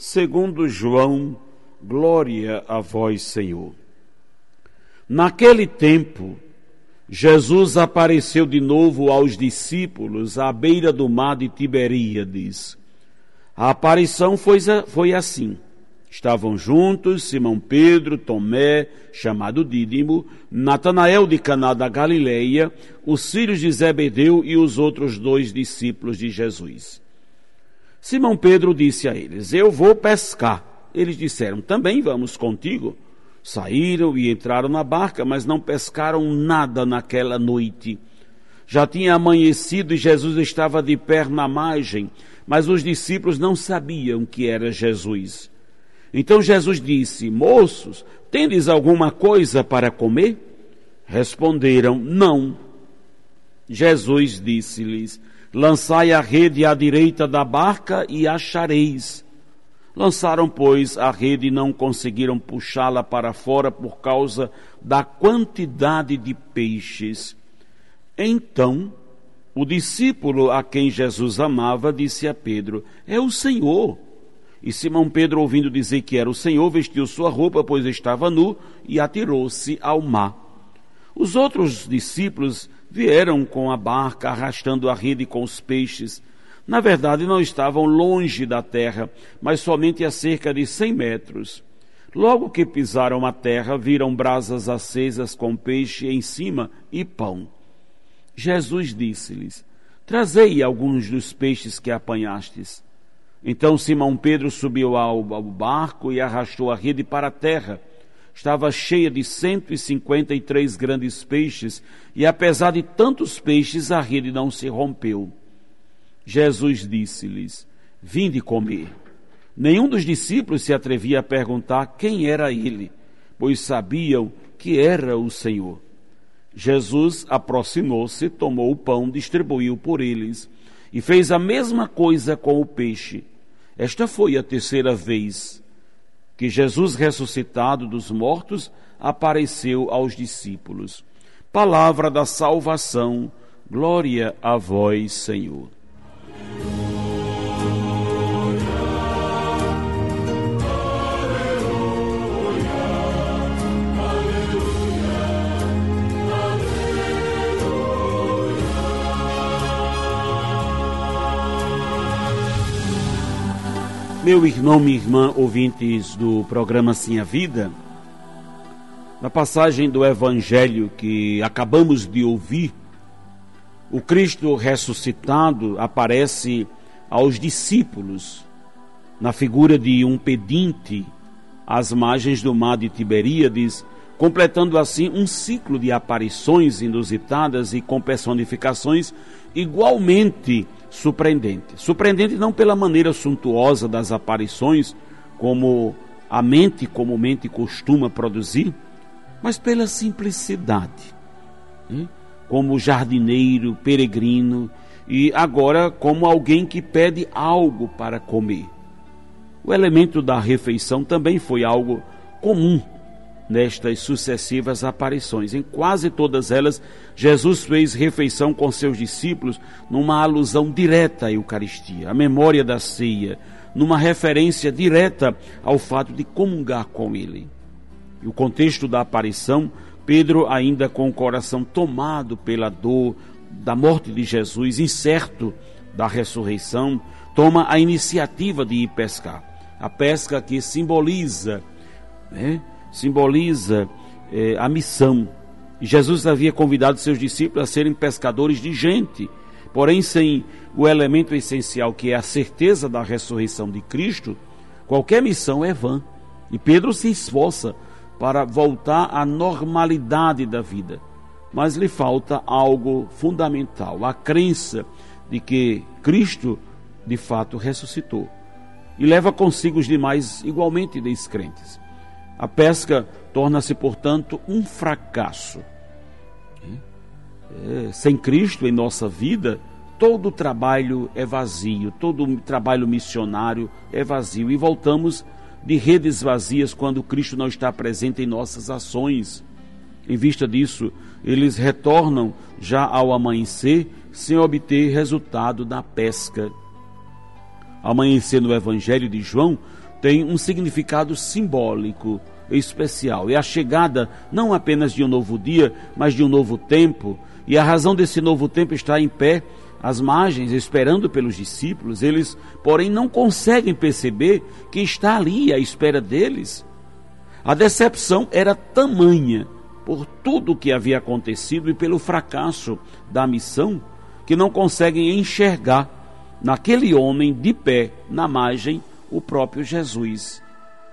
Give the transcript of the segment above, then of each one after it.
segundo João, glória a vós, Senhor. Naquele tempo, Jesus apareceu de novo aos discípulos à beira do mar de Tiberíades. A aparição foi, foi assim. Estavam juntos Simão Pedro, Tomé, chamado Dídimo, Natanael de Caná da Galileia, os filhos de Zebedeu e os outros dois discípulos de Jesus. Simão Pedro disse a eles: Eu vou pescar. Eles disseram: Também vamos contigo. Saíram e entraram na barca, mas não pescaram nada naquela noite. Já tinha amanhecido e Jesus estava de pé na margem, mas os discípulos não sabiam que era Jesus. Então Jesus disse: Moços, tendes alguma coisa para comer? Responderam: Não. Jesus disse-lhes: Lançai a rede à direita da barca e achareis. Lançaram, pois, a rede e não conseguiram puxá-la para fora por causa da quantidade de peixes. Então, o discípulo a quem Jesus amava disse a Pedro: É o Senhor. E Simão Pedro, ouvindo dizer que era o Senhor, vestiu sua roupa, pois estava nu, e atirou-se ao mar. Os outros discípulos vieram com a barca, arrastando a rede com os peixes. Na verdade, não estavam longe da terra, mas somente a cerca de cem metros. Logo que pisaram a terra, viram brasas acesas com peixe em cima e pão. Jesus disse-lhes: Trazei alguns dos peixes que apanhastes. Então Simão Pedro subiu ao, barco e arrastou a rede para a terra. Estava cheia de cento e cinquenta e três grandes peixes, e apesar de tantos peixes, a rede não se rompeu. Jesus disse-lhes: Vinde comer. Nenhum dos discípulos se atrevia a perguntar quem era ele, pois sabiam que era o Senhor. Jesus aproximou-se, tomou o pão, distribuiu por eles e fez a mesma coisa com o peixe. Esta foi a terceira vez que Jesus, ressuscitado dos mortos, apareceu aos discípulos. Palavra da salvação, glória a vós, Senhor. Meu irmão, minha irmã, ouvintes do programa Sim a Vida, na passagem do Evangelho que acabamos de ouvir, o Cristo ressuscitado aparece aos discípulos na figura de um pedinte às margens do mar de Tiberíades, completando assim um ciclo de aparições inusitadas e com personificações igualmente surpreendente. Surpreendente não pela maneira suntuosa das aparições, como a mente comumente costuma produzir, mas pela simplicidade. Né? Como jardineiro, peregrino e agora como alguém que pede algo para comer. O elemento da refeição também foi algo comum nestas sucessivas aparições. Em quase todas elas, Jesus fez refeição com seus discípulos numa alusão direta à Eucaristia, à memória da ceia, numa referência direta ao fato de comungar com ele. E o contexto da aparição, Pedro, ainda com o coração tomado pela dor da morte de Jesus, incerto da ressurreição, toma a iniciativa de ir pescar. A pesca que simboliza né, simboliza eh, a missão. Jesus havia convidado seus discípulos a serem pescadores de gente, porém, sem o elemento essencial que é a certeza da ressurreição de Cristo, qualquer missão é vã. E Pedro se esforça para voltar à normalidade da vida, mas lhe falta algo fundamental: a crença de que Cristo de fato ressuscitou. e leva consigo os demais igualmente descrentes. A pesca torna-se, portanto, um fracasso. É, sem Cristo em nossa vida, todo trabalho é vazio, todo trabalho missionário é vazio. E voltamos de redes vazias quando Cristo não está presente em nossas ações. Em vista disso, eles retornam já ao amanhecer sem obter resultado na pesca. Amanhecer no Evangelho de João tem um significado simbólico especial. É a chegada não apenas de um novo dia, mas de um novo tempo. E a razão desse novo tempo está em pé às margens, esperando pelos discípulos. Eles, porém, não conseguem perceber que está ali à espera deles. A decepção era tamanha por tudo o que havia acontecido e pelo fracasso da missão que não conseguem enxergar naquele homem de pé na margem o próprio Jesus.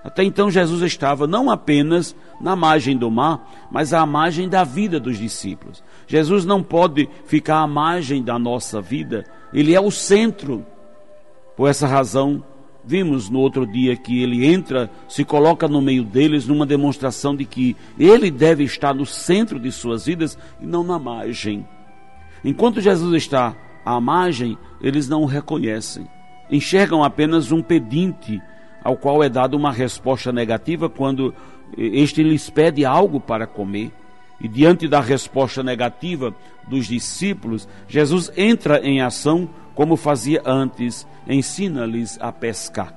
Até então, Jesus estava não apenas na margem do mar, mas à margem da vida dos discípulos. Jesus não pode ficar à margem da nossa vida, ele é o centro. Por essa razão, vimos no outro dia que ele entra, se coloca no meio deles, numa demonstração de que ele deve estar no centro de suas vidas e não na margem. Enquanto Jesus está à margem, eles não o reconhecem. Enxergam apenas um pedinte ao qual é dada uma resposta negativa quando este lhes pede algo para comer. E diante da resposta negativa dos discípulos, Jesus entra em ação como fazia antes, ensina-lhes a pescar.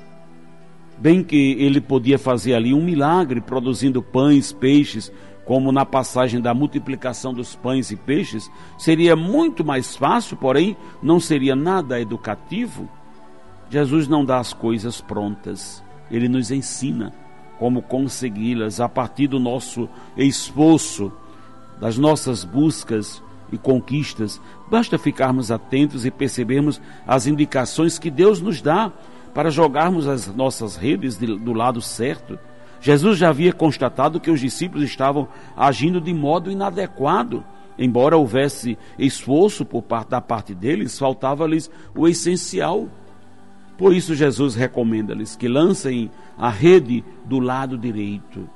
Bem que ele podia fazer ali um milagre, produzindo pães, peixes, como na passagem da multiplicação dos pães e peixes, seria muito mais fácil, porém não seria nada educativo Jesus não dá as coisas prontas, ele nos ensina como consegui-las a partir do nosso esforço, das nossas buscas e conquistas. Basta ficarmos atentos e percebermos as indicações que Deus nos dá para jogarmos as nossas redes do lado certo. Jesus já havia constatado que os discípulos estavam agindo de modo inadequado. Embora houvesse esforço por parte da parte deles, faltava-lhes o essencial por isso, Jesus recomenda-lhes que lancem a rede do lado direito.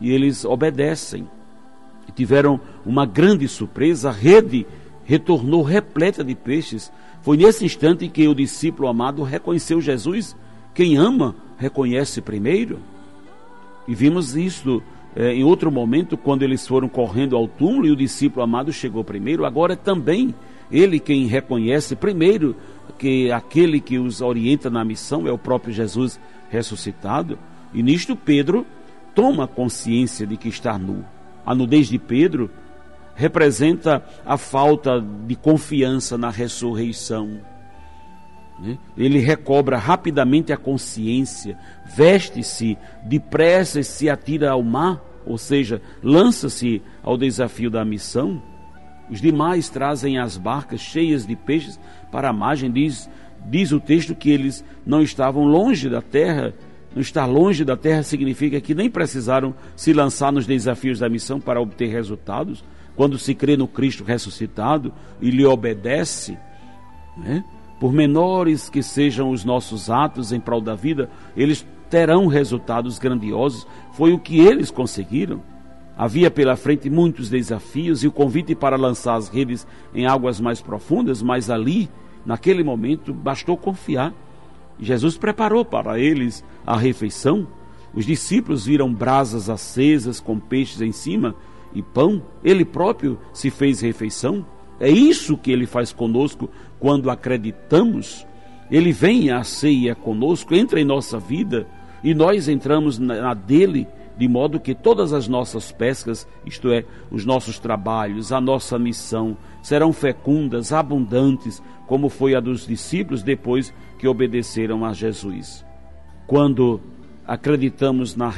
E eles obedecem. Tiveram uma grande surpresa: a rede retornou repleta de peixes. Foi nesse instante que o discípulo amado reconheceu Jesus. Quem ama, reconhece primeiro. E vimos isso é, em outro momento, quando eles foram correndo ao túmulo e o discípulo amado chegou primeiro. Agora também ele quem reconhece primeiro que aquele que os orienta na missão é o próprio Jesus ressuscitado. E nisto Pedro toma consciência de que está nu. A nudez de Pedro representa a falta de confiança na ressurreição. Né? Ele recobra rapidamente a consciência, veste-se depressa e se atira ao mar, ou seja, lança-se ao desafio da missão. Os demais trazem as barcas cheias de peixes para a margem. Diz, diz o texto que eles não estavam longe da terra. Não estar longe da terra significa que nem precisaram se lançar nos desafios da missão para obter resultados. Quando se crê no Cristo ressuscitado e lhe obedece, né? por menores que sejam os nossos atos em prol da vida, eles terão resultados grandiosos. Foi o que eles conseguiram. Havia pela frente muitos desafios e o convite para lançar as redes em águas mais profundas, mas ali, naquele momento, bastou confiar. Jesus preparou para eles a refeição. Os discípulos viram brasas acesas com peixes em cima e pão. Ele próprio se fez refeição. É isso que ele faz conosco quando acreditamos. Ele vem à ceia conosco, entra em nossa vida e nós entramos na dele de modo que todas as nossas pescas, isto é, os nossos trabalhos, a nossa missão, serão fecundas, abundantes, como foi a dos discípulos depois que obedeceram a Jesus. Quando acreditamos na,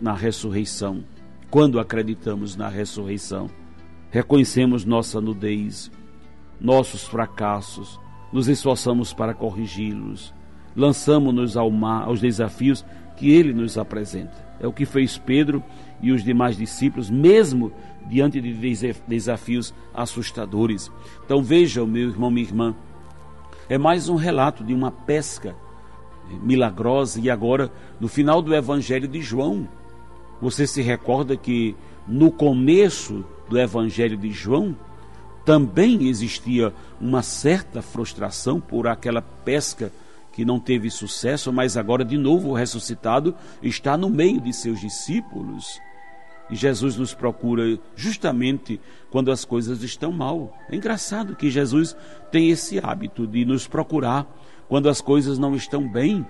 na ressurreição, quando acreditamos na ressurreição, reconhecemos nossa nudez, nossos fracassos, nos esforçamos para corrigi-los, lançamos-nos ao mar, aos desafios que ele nos apresenta. É o que fez Pedro e os demais discípulos, mesmo diante de desafios assustadores. Então veja, meu irmão, minha irmã, é mais um relato de uma pesca milagrosa e agora no final do Evangelho de João. Você se recorda que no começo do Evangelho de João também existia uma certa frustração por aquela pesca que não teve sucesso, mas agora de novo ressuscitado está no meio de seus discípulos. E Jesus nos procura justamente quando as coisas estão mal. É engraçado que Jesus tem esse hábito de nos procurar quando as coisas não estão bem,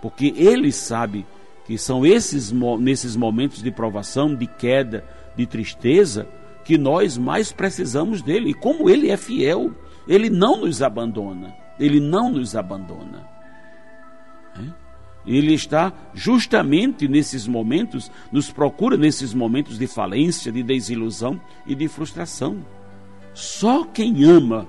porque ele sabe que são esses nesses momentos de provação, de queda, de tristeza, que nós mais precisamos dele. E como ele é fiel, ele não nos abandona. Ele não nos abandona. Ele está justamente nesses momentos, nos procura nesses momentos de falência, de desilusão e de frustração. Só quem ama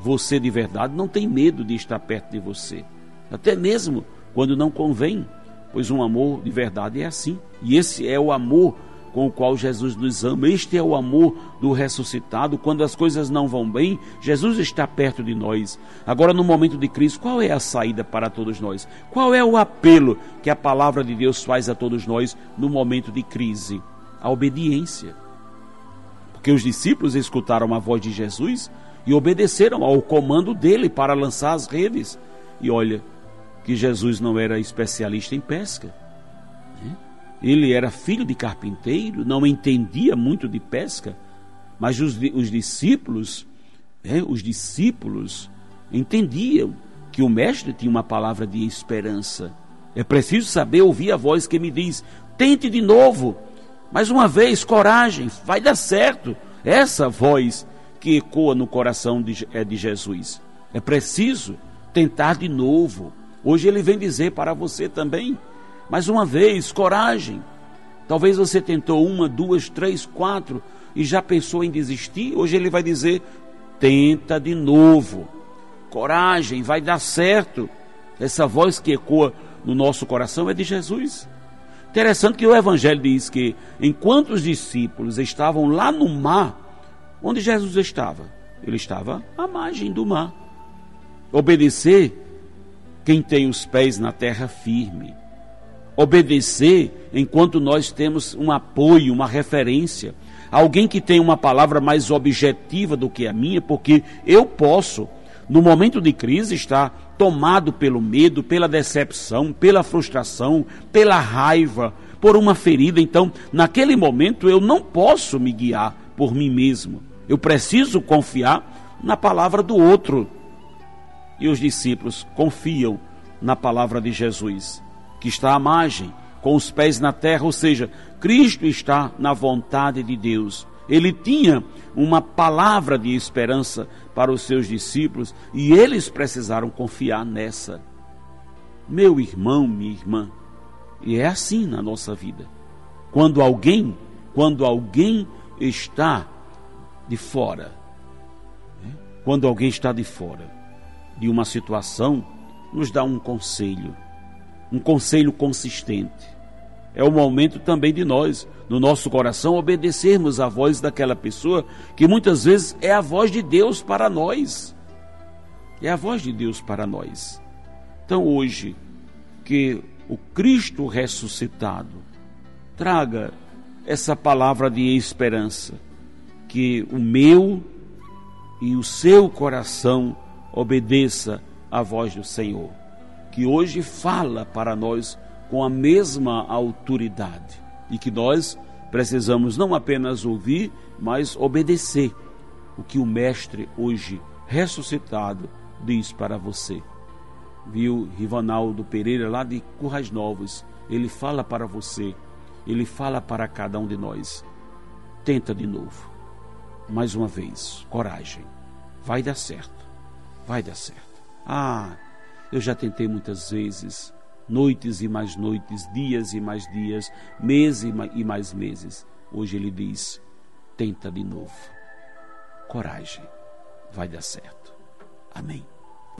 você de verdade não tem medo de estar perto de você, até mesmo quando não convém, pois um amor de verdade é assim. E esse é o amor com o qual Jesus nos ama. Este é o amor do ressuscitado. Quando as coisas não vão bem, Jesus está perto de nós. Agora, no momento de crise, qual é a saída para todos nós? Qual é o apelo que a palavra de Deus faz a todos nós no momento de crise? A obediência. Porque os discípulos escutaram a voz de Jesus e obedeceram ao comando dele para lançar as redes. E olha, que Jesus não era especialista em pesca ele era filho de carpinteiro, não entendia muito de pesca, mas os, os discípulos, é, os discípulos entendiam que o mestre tinha uma palavra de esperança. É preciso saber ouvir a voz que me diz: tente de novo, mais uma vez, coragem, vai dar certo. Essa voz que ecoa no coração de, é de Jesus. É preciso tentar de novo. Hoje ele vem dizer para você também: mais uma vez, coragem. Talvez você tentou uma, duas, três, quatro e já pensou em desistir. Hoje ele vai dizer: tenta de novo. Coragem, vai dar certo. Essa voz que ecoa no nosso coração é de Jesus. Interessante que o Evangelho diz que enquanto os discípulos estavam lá no mar, onde Jesus estava? Ele estava à margem do mar. Obedecer quem tem os pés na terra firme obedecer enquanto nós temos um apoio, uma referência, alguém que tem uma palavra mais objetiva do que a minha, porque eu posso, no momento de crise, estar tomado pelo medo, pela decepção, pela frustração, pela raiva, por uma ferida. Então, naquele momento, eu não posso me guiar por mim mesmo. Eu preciso confiar na palavra do outro. E os discípulos confiam na palavra de Jesus que está à margem, com os pés na terra, ou seja, Cristo está na vontade de Deus. Ele tinha uma palavra de esperança para os seus discípulos e eles precisaram confiar nessa. Meu irmão, minha irmã, e é assim na nossa vida. Quando alguém, quando alguém está de fora, né? quando alguém está de fora de uma situação, nos dá um conselho um conselho consistente. É o momento também de nós, no nosso coração, obedecermos à voz daquela pessoa que muitas vezes é a voz de Deus para nós. É a voz de Deus para nós. Então, hoje, que o Cristo ressuscitado traga essa palavra de esperança, que o meu e o seu coração obedeça à voz do Senhor que hoje fala para nós com a mesma autoridade e que nós precisamos não apenas ouvir, mas obedecer o que o Mestre hoje ressuscitado diz para você. Viu Rivanaldo Pereira lá de Currais Novos? Ele fala para você, ele fala para cada um de nós. Tenta de novo. Mais uma vez, coragem. Vai dar certo. Vai dar certo. Ah, eu já tentei muitas vezes, noites e mais noites, dias e mais dias, meses e mais meses. Hoje ele diz: tenta de novo. Coragem, vai dar certo. Amém.